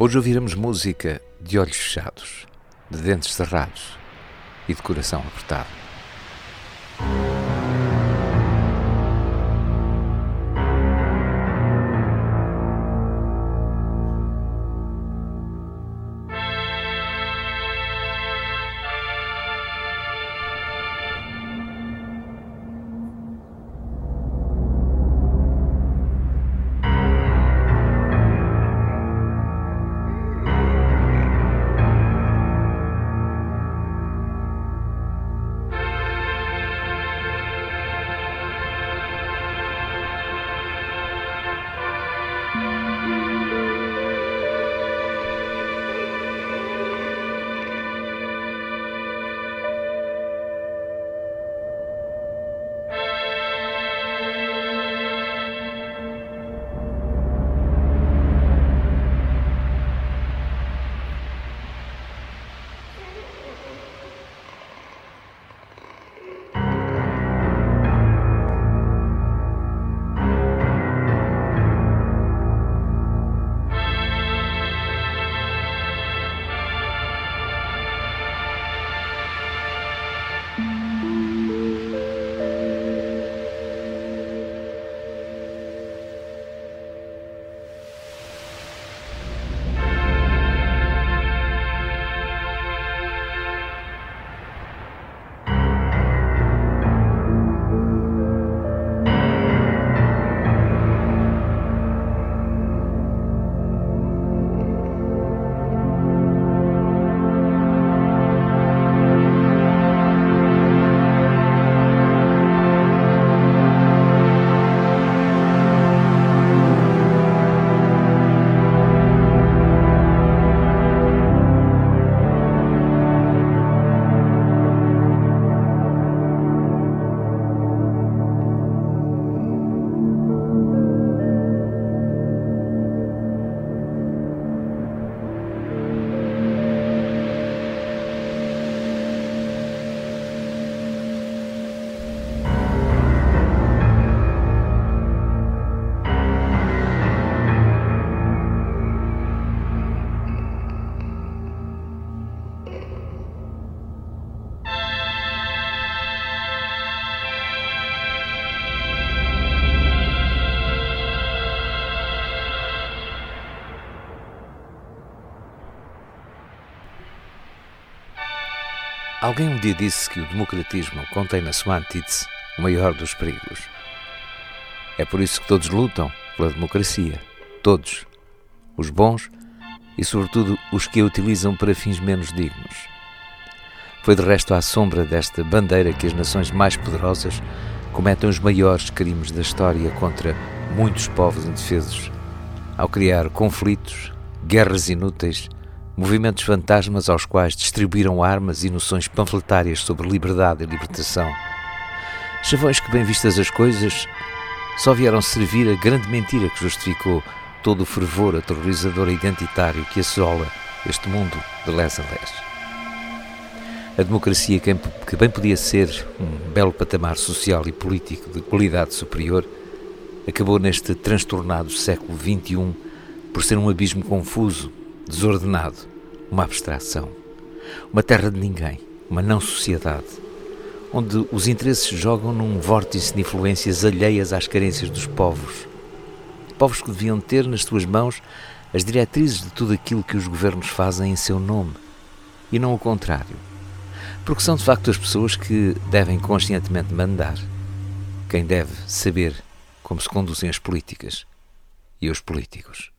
Hoje ouviremos música de olhos fechados, de dentes cerrados e de coração apertado. Alguém um dia disse que o democratismo contém na sua antítese o maior dos perigos. É por isso que todos lutam pela democracia. Todos. Os bons e, sobretudo, os que a utilizam para fins menos dignos. Foi de resto à sombra desta bandeira que as nações mais poderosas cometem os maiores crimes da história contra muitos povos indefesos, ao criar conflitos, guerras inúteis movimentos fantasmas aos quais distribuíram armas e noções panfletárias sobre liberdade e libertação. Chavões que, bem vistas as coisas, só vieram servir a grande mentira que justificou todo o fervor aterrorizador e identitário que assola este mundo de les a. A democracia, que bem podia ser um belo patamar social e político de qualidade superior, acabou neste transtornado século XXI por ser um abismo confuso, desordenado, uma abstração. Uma terra de ninguém, uma não-sociedade, onde os interesses jogam num vórtice de influências alheias às carências dos povos. Povos que deviam ter nas suas mãos as diretrizes de tudo aquilo que os governos fazem em seu nome, e não o contrário. Porque são de facto as pessoas que devem conscientemente mandar. quem deve saber como se conduzem as políticas e os políticos.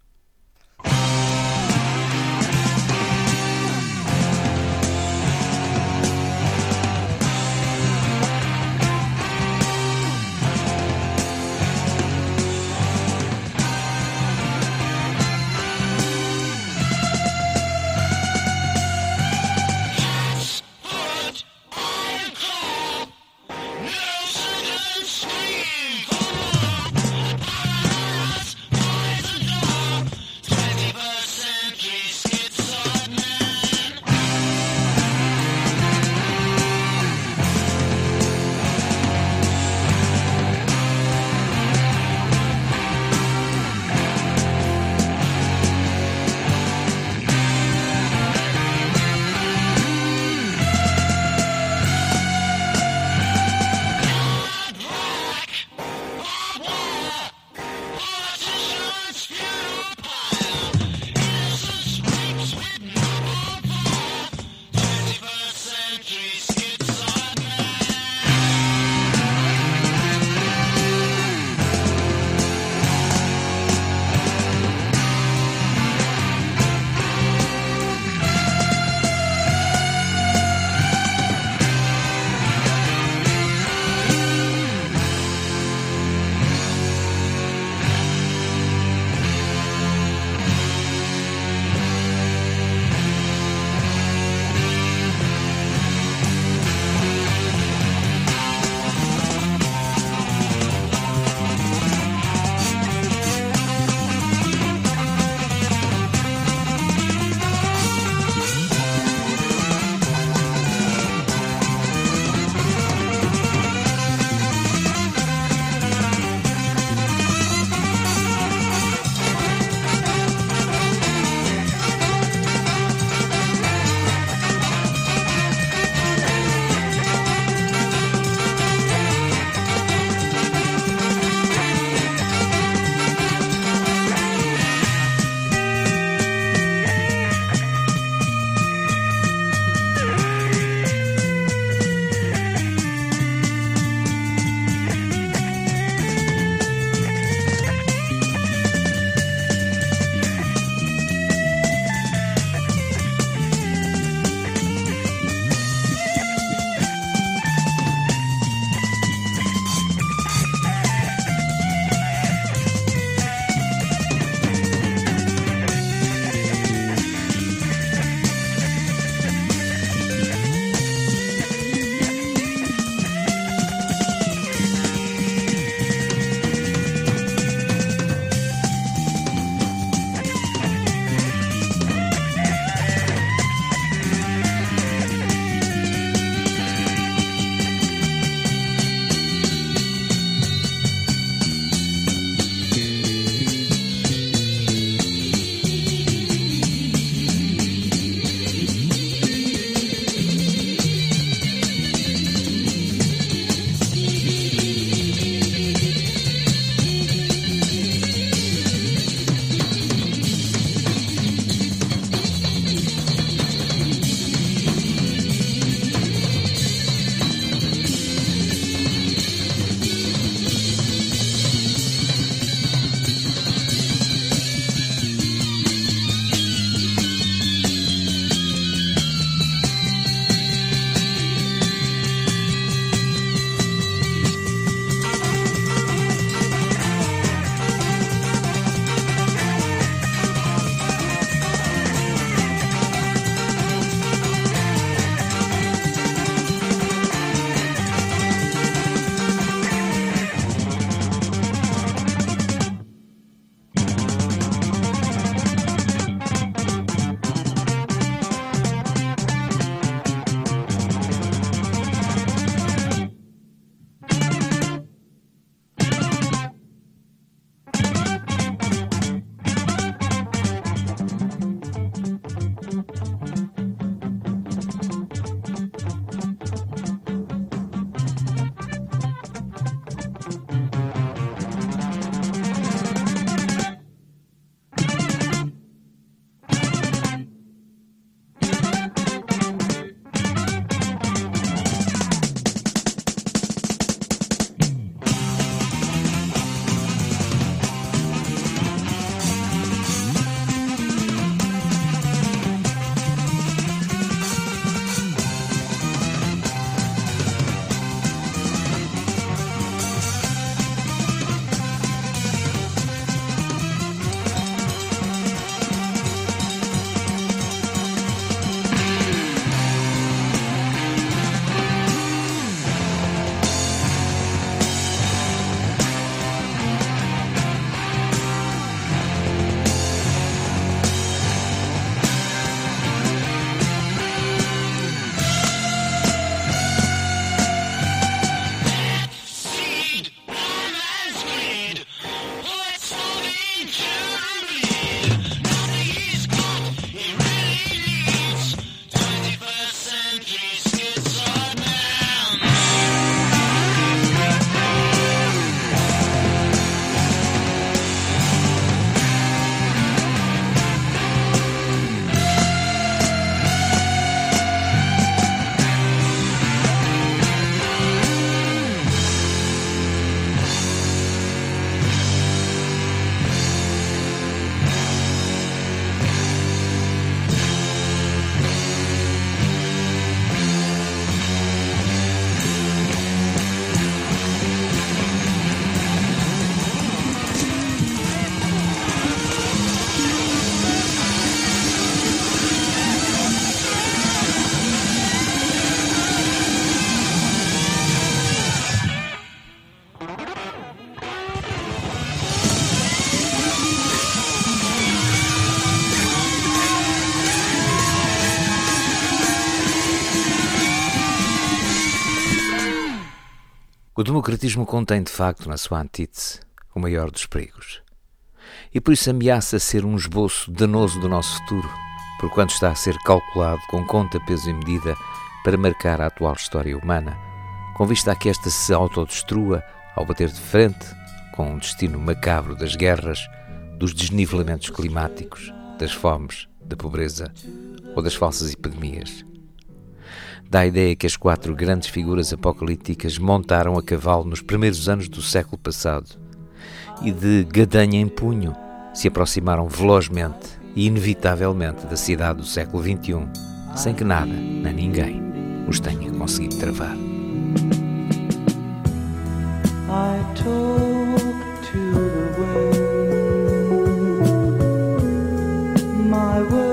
O democratismo contém, de facto, na sua antítese, o maior dos perigos. E por isso ameaça ser um esboço danoso do nosso futuro, porquanto está a ser calculado com conta, peso e medida para marcar a atual história humana, com vista a que esta se autodestrua ao bater de frente com um destino macabro das guerras, dos desnivelamentos climáticos, das fomes, da pobreza ou das falsas epidemias dá a ideia que as quatro grandes figuras apocalípticas montaram a cavalo nos primeiros anos do século passado e, de gadanha em punho, se aproximaram velozmente e inevitavelmente da cidade do século XXI, sem que nada, nem ninguém, os tenha conseguido travar. Talk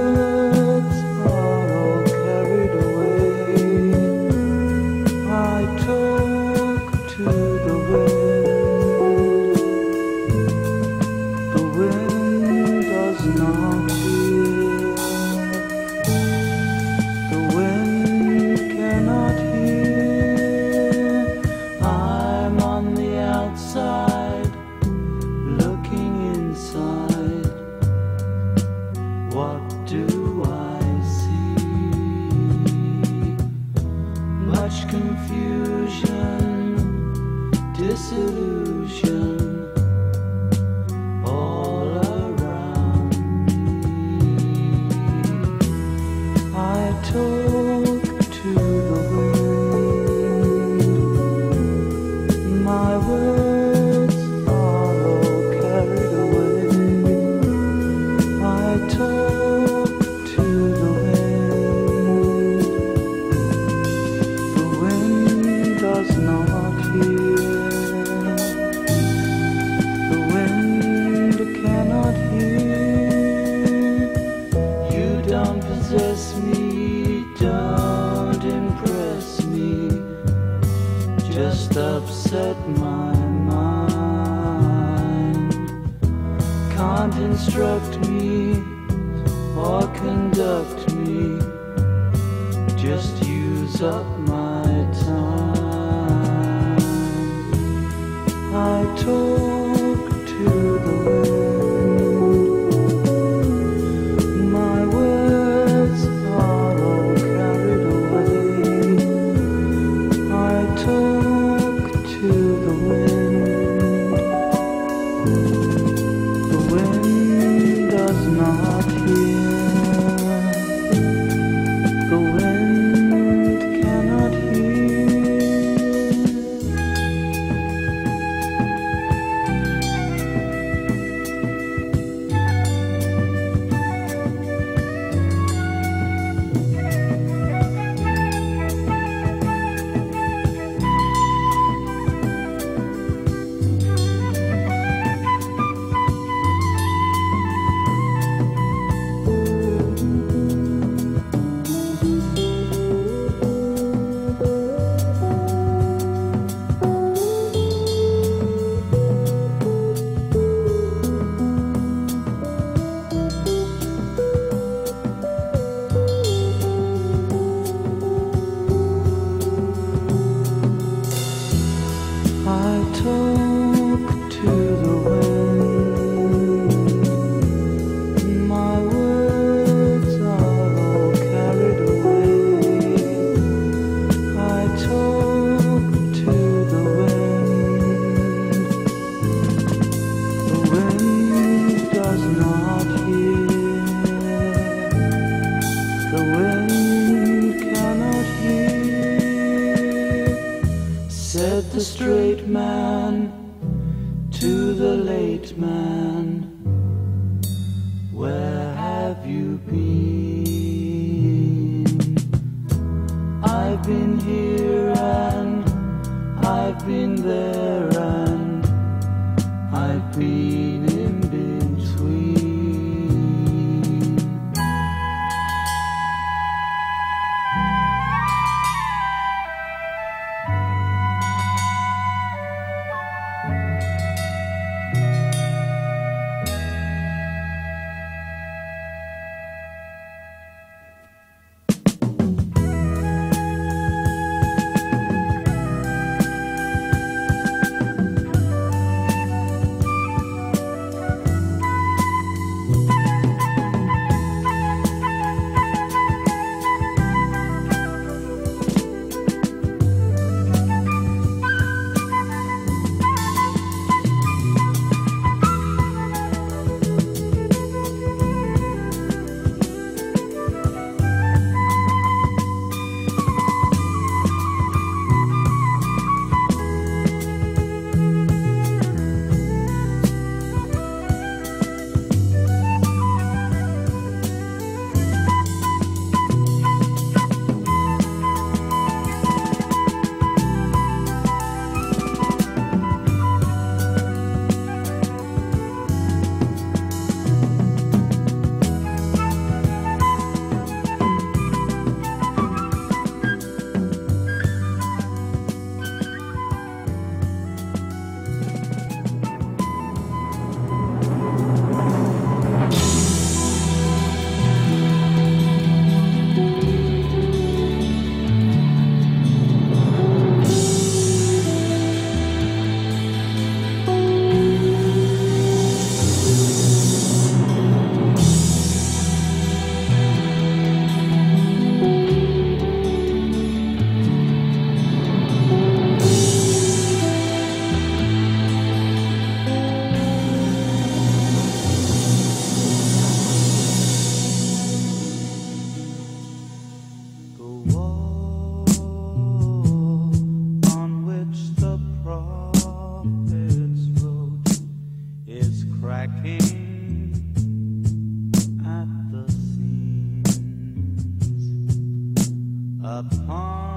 Huh.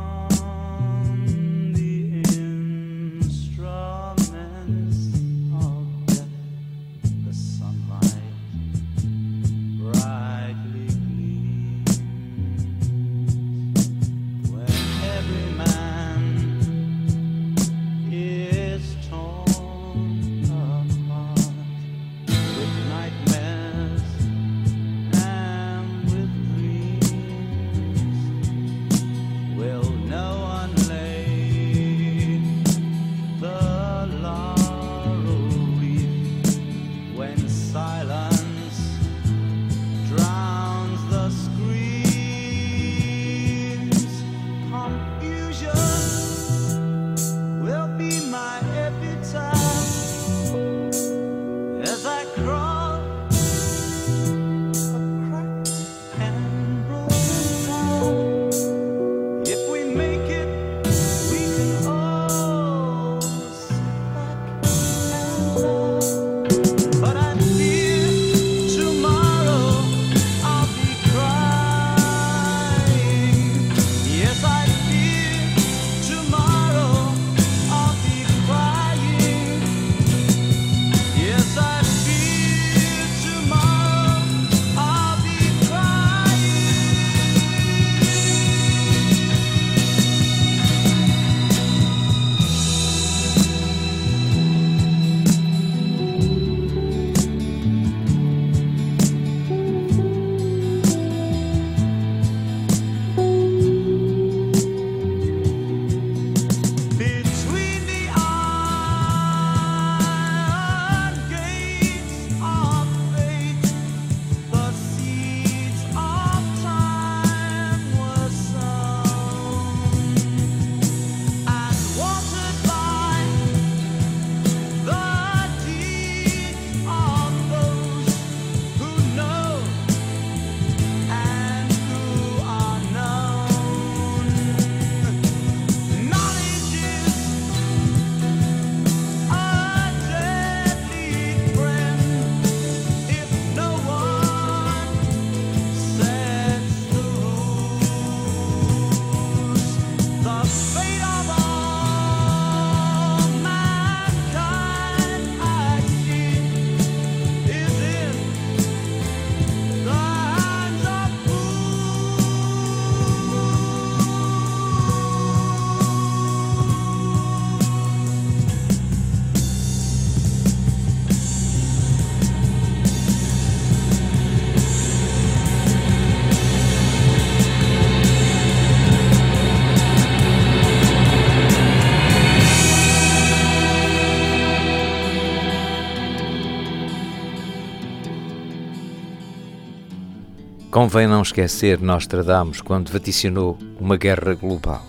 Convém não esquecer Nostradamus quando vaticinou uma guerra global.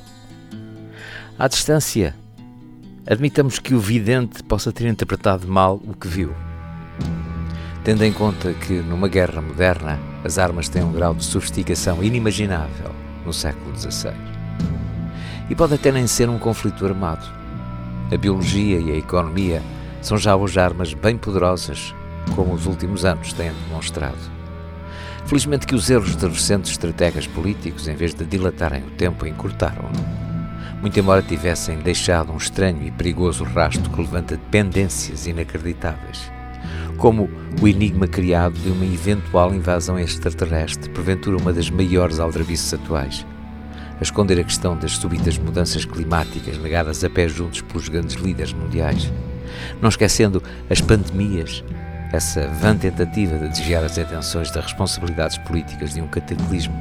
À distância, admitamos que o vidente possa ter interpretado mal o que viu. Tendo em conta que, numa guerra moderna, as armas têm um grau de sofisticação inimaginável no século XVI. E pode até nem ser um conflito armado. A biologia e a economia são já hoje armas bem poderosas, como os últimos anos têm demonstrado. Felizmente que os erros de recentes estrategas políticos, em vez de dilatarem o tempo, encurtaram-no. Muito embora tivessem deixado um estranho e perigoso rastro que levanta dependências inacreditáveis, como o enigma criado de uma eventual invasão extraterrestre, porventura uma das maiores aldrabices atuais, a esconder a questão das súbitas mudanças climáticas negadas a pé juntos pelos grandes líderes mundiais, não esquecendo as pandemias, essa vã tentativa de desviar as atenções das responsabilidades políticas de um cataclismo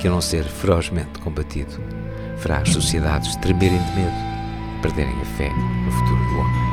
que, a não ser ferozmente combatido, fará as sociedades tremerem de medo e perderem a fé no futuro do homem.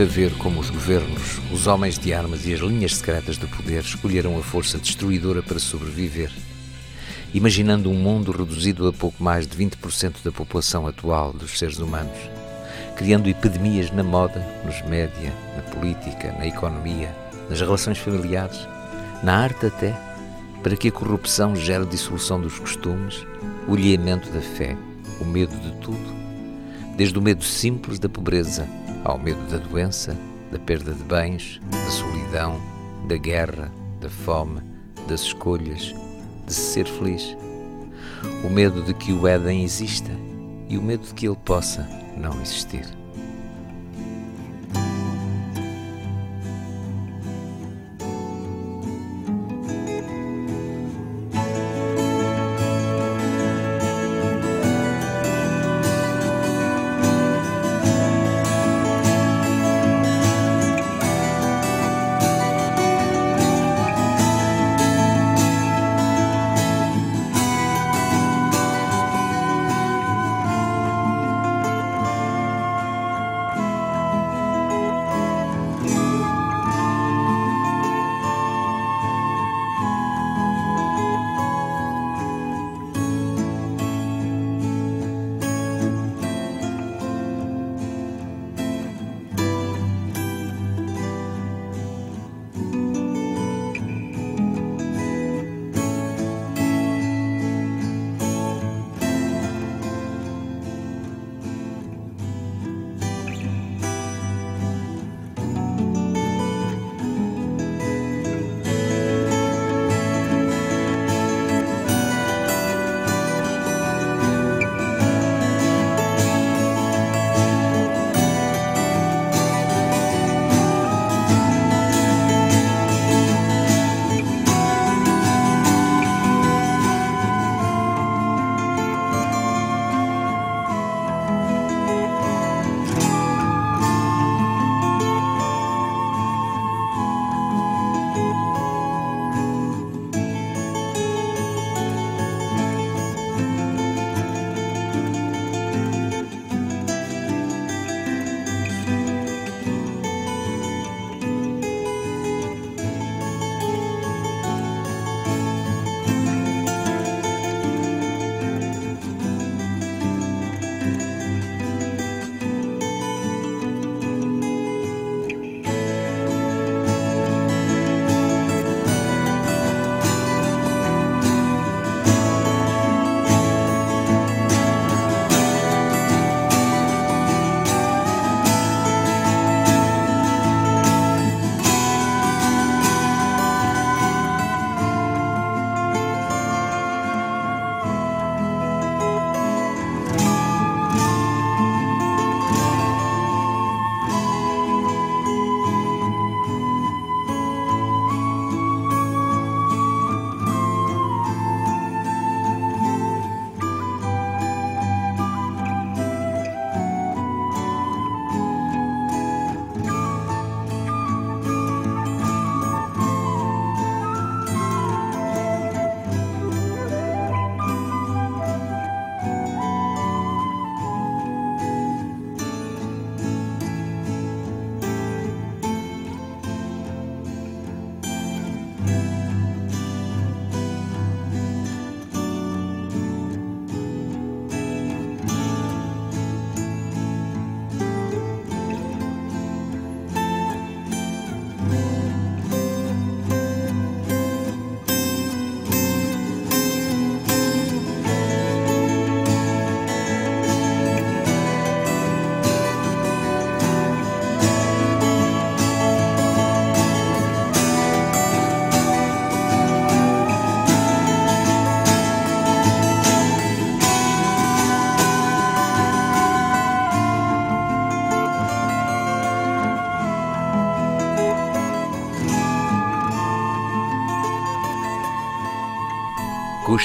Custa ver como os governos, os homens de armas e as linhas secretas de poder escolheram a força destruidora para sobreviver. Imaginando um mundo reduzido a pouco mais de 20% da população atual dos seres humanos, criando epidemias na moda, nos média, na política, na economia, nas relações familiares, na arte até, para que a corrupção gere dissolução dos costumes, o alheamento da fé, o medo de tudo, desde o medo simples da pobreza ao medo da doença, da perda de bens, da solidão, da guerra, da fome, das escolhas, de ser feliz. O medo de que o Éden exista e o medo de que ele possa não existir.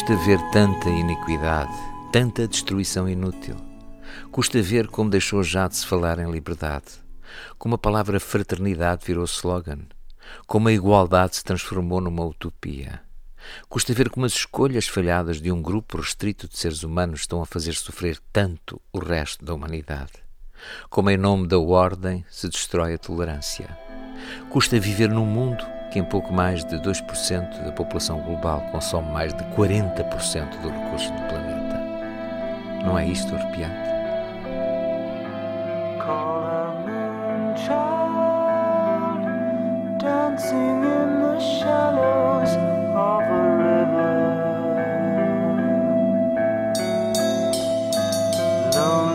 Custa ver tanta iniquidade, tanta destruição inútil. Custa ver como deixou já de se falar em liberdade, como a palavra fraternidade virou slogan, como a igualdade se transformou numa utopia. Custa ver como as escolhas falhadas de um grupo restrito de seres humanos estão a fazer sofrer tanto o resto da humanidade. Como em nome da ordem se destrói a tolerância. Custa viver num mundo que em pouco mais de 2% da população global consome mais de 40% dos recursos do planeta. Não é isto arrepiante? dancing in the shallows of a river. Lonely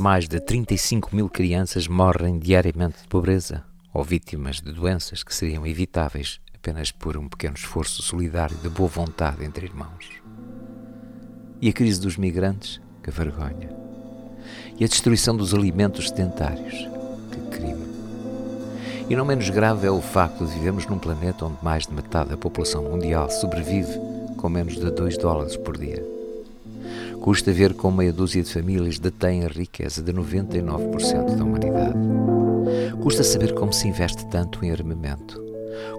mais de 35 mil crianças morrem diariamente de pobreza. ou vítimas de doenças que seriam evitáveis apenas por um pequeno esforço solidário de boa vontade entre irmãos. E a crise dos migrantes, que vergonha. E a destruição dos alimentos sedentários, que crime. E não menos grave é o facto de vivemos num planeta onde mais de metade da população mundial sobrevive com menos de 2 dólares por dia. Custa ver como meia dúzia de famílias detém a riqueza de 99% da humanidade. Custa saber como se investe tanto em armamento,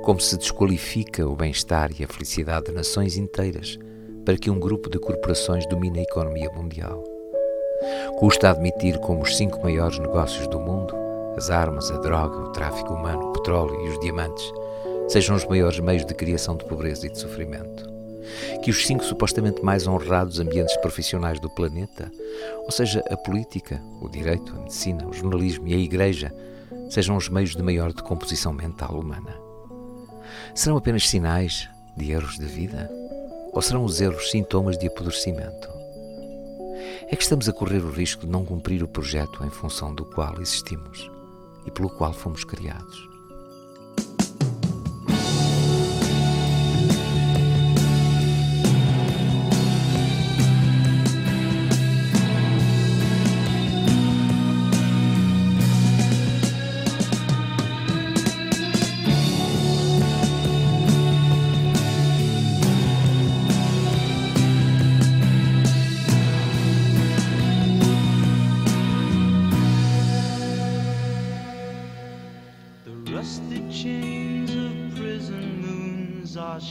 como se desqualifica o bem-estar e a felicidade de nações inteiras para que um grupo de corporações domine a economia mundial. Custa admitir como os cinco maiores negócios do mundo, as armas, a droga, o tráfico humano, o petróleo e os diamantes, sejam os maiores meios de criação de pobreza e de sofrimento que os cinco supostamente mais honrados ambientes profissionais do planeta, ou seja, a política, o direito, a medicina, o jornalismo e a igreja, sejam os meios de maior decomposição mental humana? Serão apenas sinais de erros de vida? Ou serão os erros sintomas de apodrecimento? É que estamos a correr o risco de não cumprir o projeto em função do qual existimos e pelo qual fomos criados.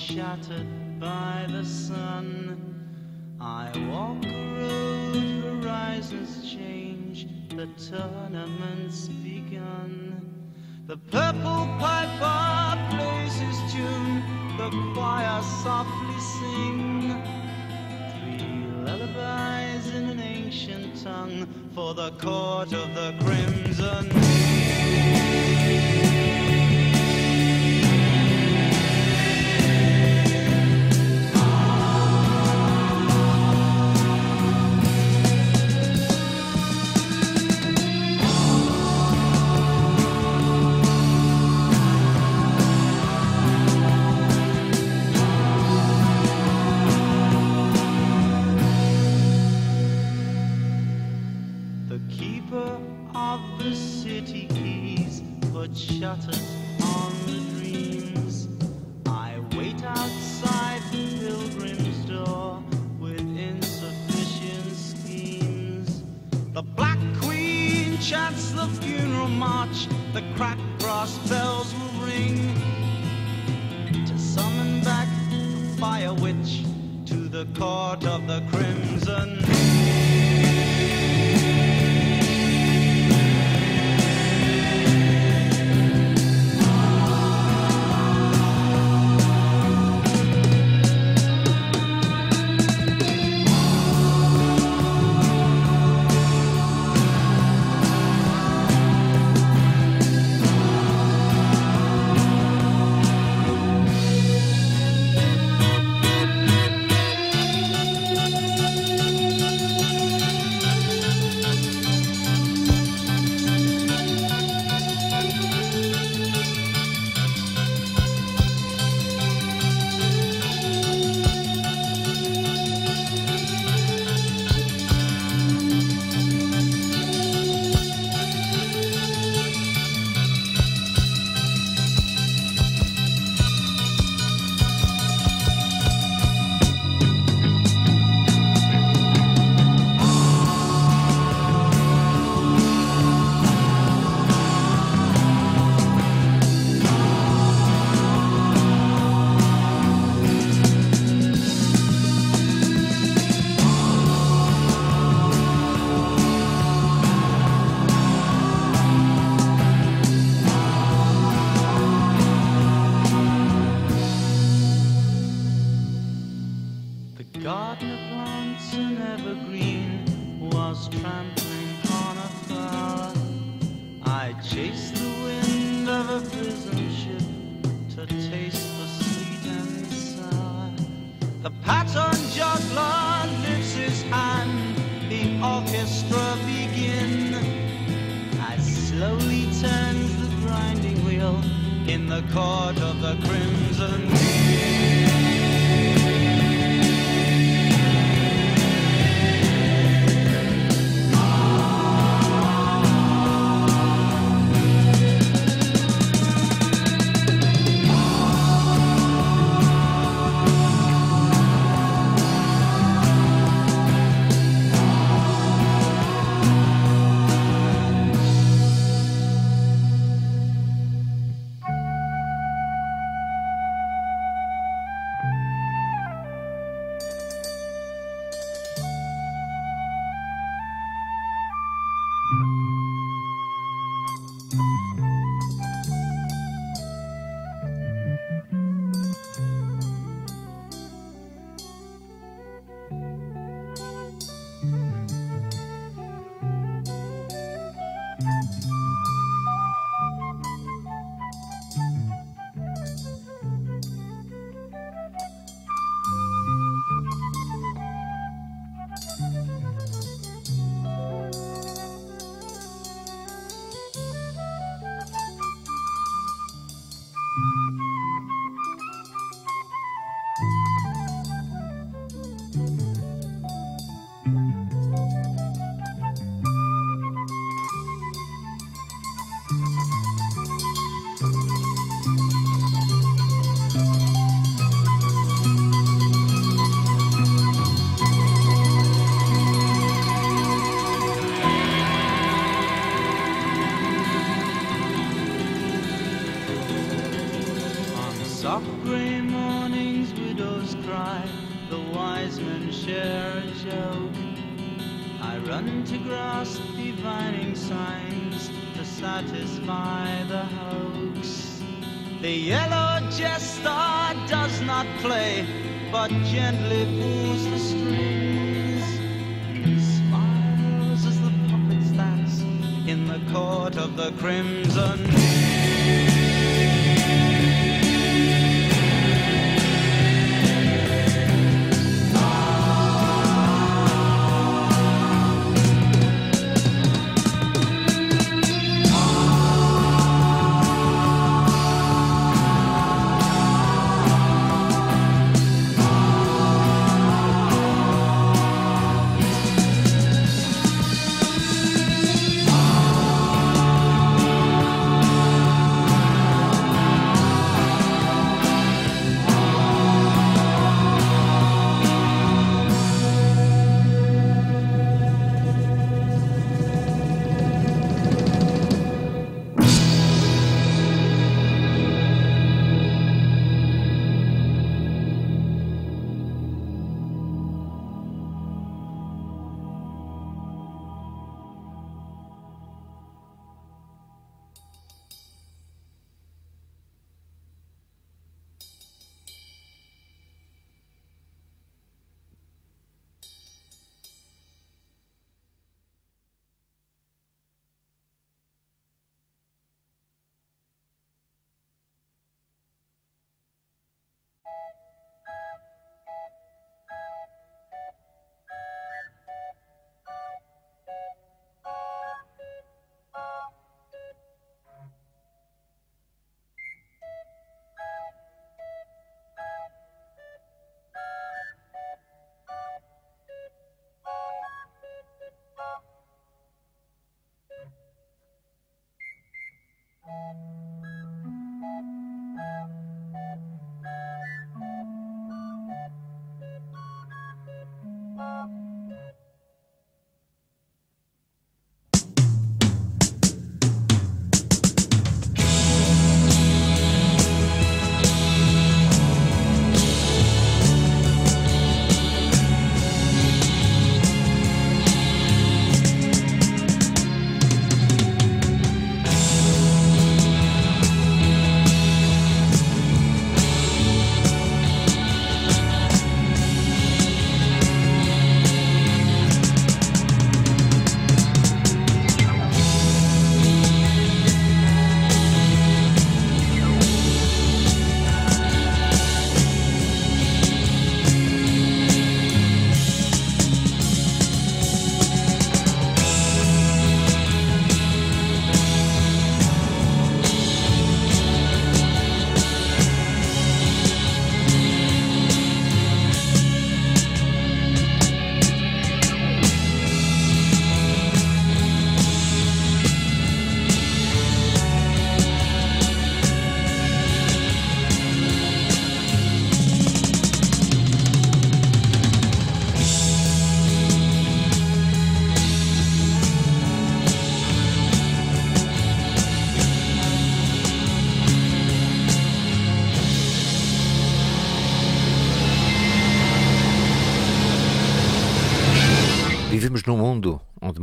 shattered by the sun. I walk a road, horizons change, the tournament's begun. The purple piper plays his tune, the choir softly sing. Three lullabies in an ancient tongue for the court of the crimson.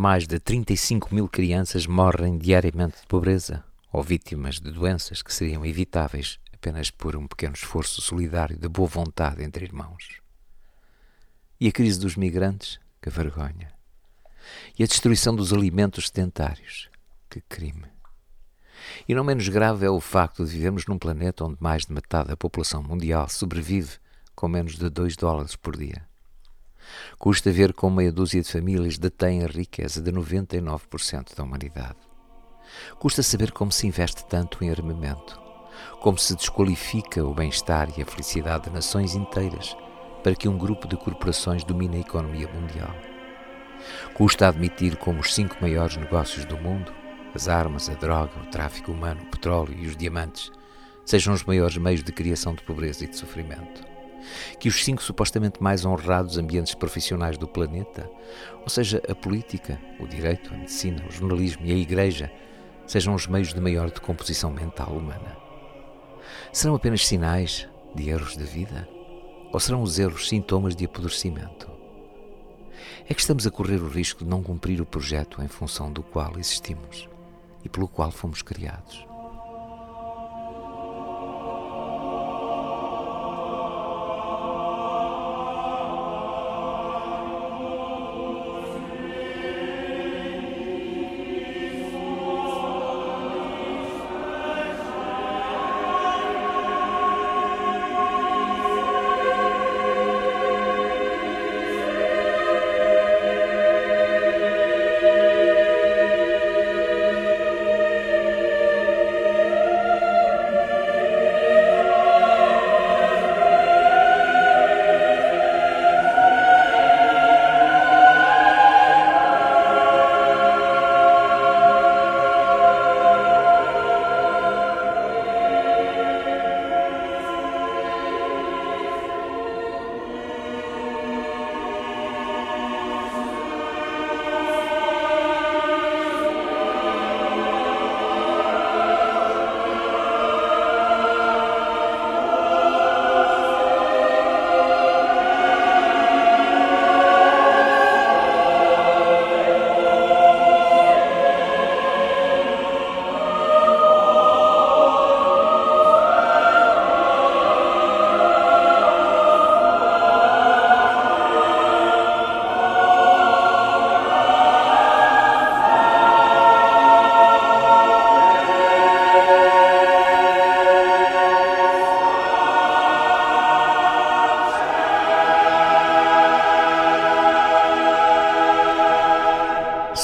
Mais de 35 mil crianças morrem diariamente de pobreza ou vítimas de doenças que seriam evitáveis apenas por um pequeno esforço solidário de boa vontade entre irmãos. E a crise dos migrantes? Que vergonha. E a destruição dos alimentos sedentários? Que crime. E não menos grave é o facto de vivermos num planeta onde mais de metade da população mundial sobrevive com menos de 2 dólares por dia. Custa ver como meia dúzia de famílias detêm a riqueza de 99% da humanidade. Custa saber como se investe tanto em armamento, como se desqualifica o bem-estar e a felicidade de nações inteiras para que um grupo de corporações domine a economia mundial. Custa admitir como os cinco maiores negócios do mundo, as armas, a droga, o tráfico humano, o petróleo e os diamantes, sejam os maiores meios de criação de pobreza e de sofrimento. Que os cinco supostamente mais honrados ambientes profissionais do planeta, ou seja, a política, o direito, a medicina, o jornalismo e a igreja, sejam os meios de maior decomposição mental humana. Serão apenas sinais de erros da vida? Ou serão os erros sintomas de apodrecimento? É que estamos a correr o risco de não cumprir o projeto em função do qual existimos e pelo qual fomos criados.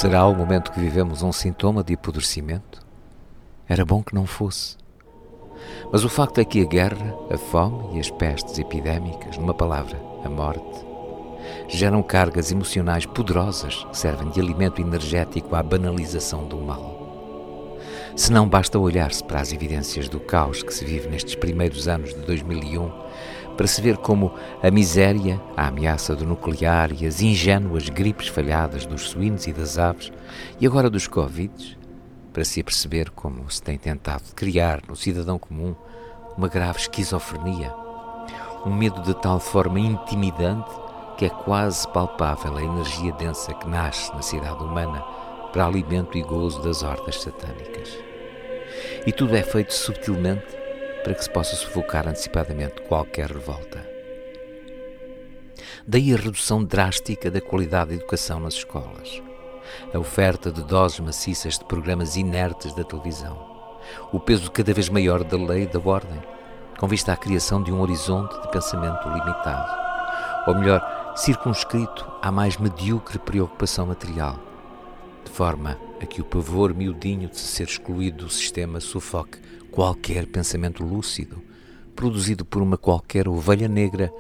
Será o momento que vivemos um sintoma de apodrecimento? Era bom que não fosse. Mas o facto é que a guerra, a fome e as pestes epidémicas, numa palavra, a morte, geram cargas emocionais poderosas que servem de alimento energético à banalização do mal. Se não basta olhar-se para as evidências do caos que se vive nestes primeiros anos de 2001 para se ver como a miséria, a ameaça do nuclear e as ingênuas gripes falhadas dos suínos e das aves, e agora dos Covid, para se aperceber como se tem tentado criar no cidadão comum uma grave esquizofrenia, um medo de tal forma intimidante que é quase palpável a energia densa que nasce na cidade humana para alimento e gozo das hordas satânicas. E tudo é feito subtilmente para que se possa sufocar antecipadamente qualquer revolta. Daí a redução drástica da qualidade da educação nas escolas, a oferta de doses maciças de programas inertes da televisão, o peso cada vez maior da lei e da ordem, com vista à criação de um horizonte de pensamento limitado, ou melhor, circunscrito à mais medíocre preocupação material, de forma a que o pavor miudinho de ser excluído do sistema sufoque qualquer pensamento lúcido, produzido por uma qualquer ovelha negra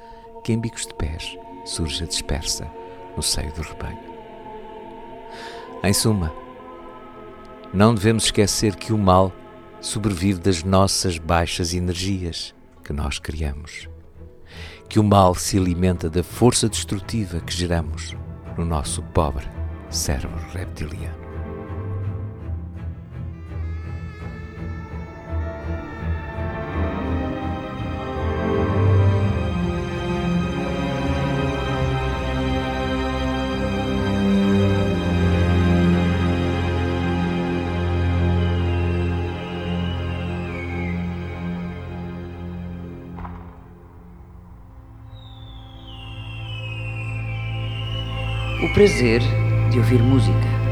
que em bicos de pés surja dispersa no seio do rebanho. Em suma, não devemos esquecer que o mal sobrevive das nossas baixas energias que nós criamos, que o mal se alimenta da força destrutiva que geramos no nosso pobre cérebro reptiliano. O prazer de ouvir música.